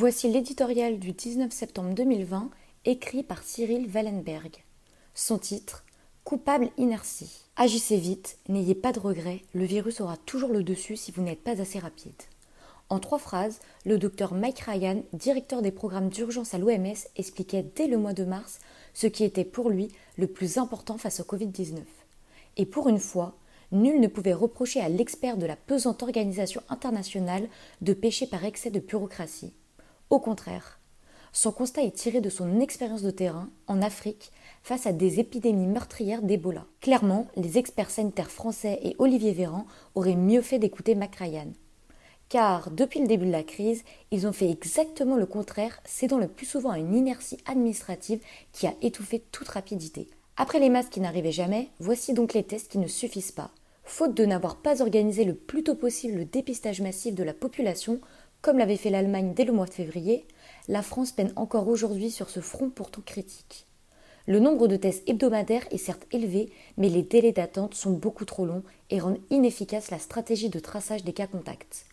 Voici l'éditorial du 19 septembre 2020, écrit par Cyril Wallenberg. Son titre Coupable inertie. Agissez vite, n'ayez pas de regrets, le virus aura toujours le dessus si vous n'êtes pas assez rapide. En trois phrases, le docteur Mike Ryan, directeur des programmes d'urgence à l'OMS, expliquait dès le mois de mars ce qui était pour lui le plus important face au Covid-19. Et pour une fois, nul ne pouvait reprocher à l'expert de la pesante organisation internationale de pécher par excès de bureaucratie. Au contraire, son constat est tiré de son expérience de terrain en Afrique face à des épidémies meurtrières d'Ebola. Clairement, les experts sanitaires français et Olivier Véran auraient mieux fait d'écouter Ryan. Car depuis le début de la crise, ils ont fait exactement le contraire, cédant le plus souvent à une inertie administrative qui a étouffé toute rapidité. Après les masques qui n'arrivaient jamais, voici donc les tests qui ne suffisent pas. Faute de n'avoir pas organisé le plus tôt possible le dépistage massif de la population, comme l'avait fait l'Allemagne dès le mois de février, la France peine encore aujourd'hui sur ce front pourtant critique. Le nombre de tests hebdomadaires est certes élevé, mais les délais d'attente sont beaucoup trop longs et rendent inefficace la stratégie de traçage des cas contacts.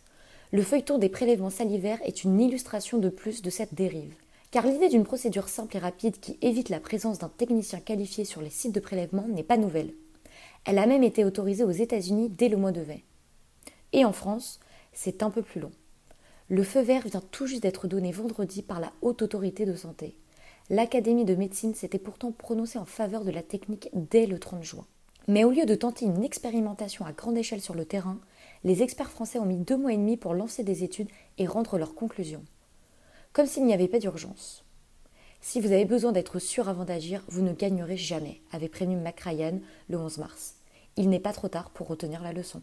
Le feuilleton des prélèvements salivaires est une illustration de plus de cette dérive. Car l'idée d'une procédure simple et rapide qui évite la présence d'un technicien qualifié sur les sites de prélèvement n'est pas nouvelle. Elle a même été autorisée aux États-Unis dès le mois de mai. Et en France, c'est un peu plus long. Le feu vert vient tout juste d'être donné vendredi par la Haute Autorité de Santé. L'Académie de médecine s'était pourtant prononcée en faveur de la technique dès le 30 juin. Mais au lieu de tenter une expérimentation à grande échelle sur le terrain, les experts français ont mis deux mois et demi pour lancer des études et rendre leurs conclusions. Comme s'il n'y avait pas d'urgence. Si vous avez besoin d'être sûr avant d'agir, vous ne gagnerez jamais, avait prévenu McRyan le 11 mars. Il n'est pas trop tard pour retenir la leçon.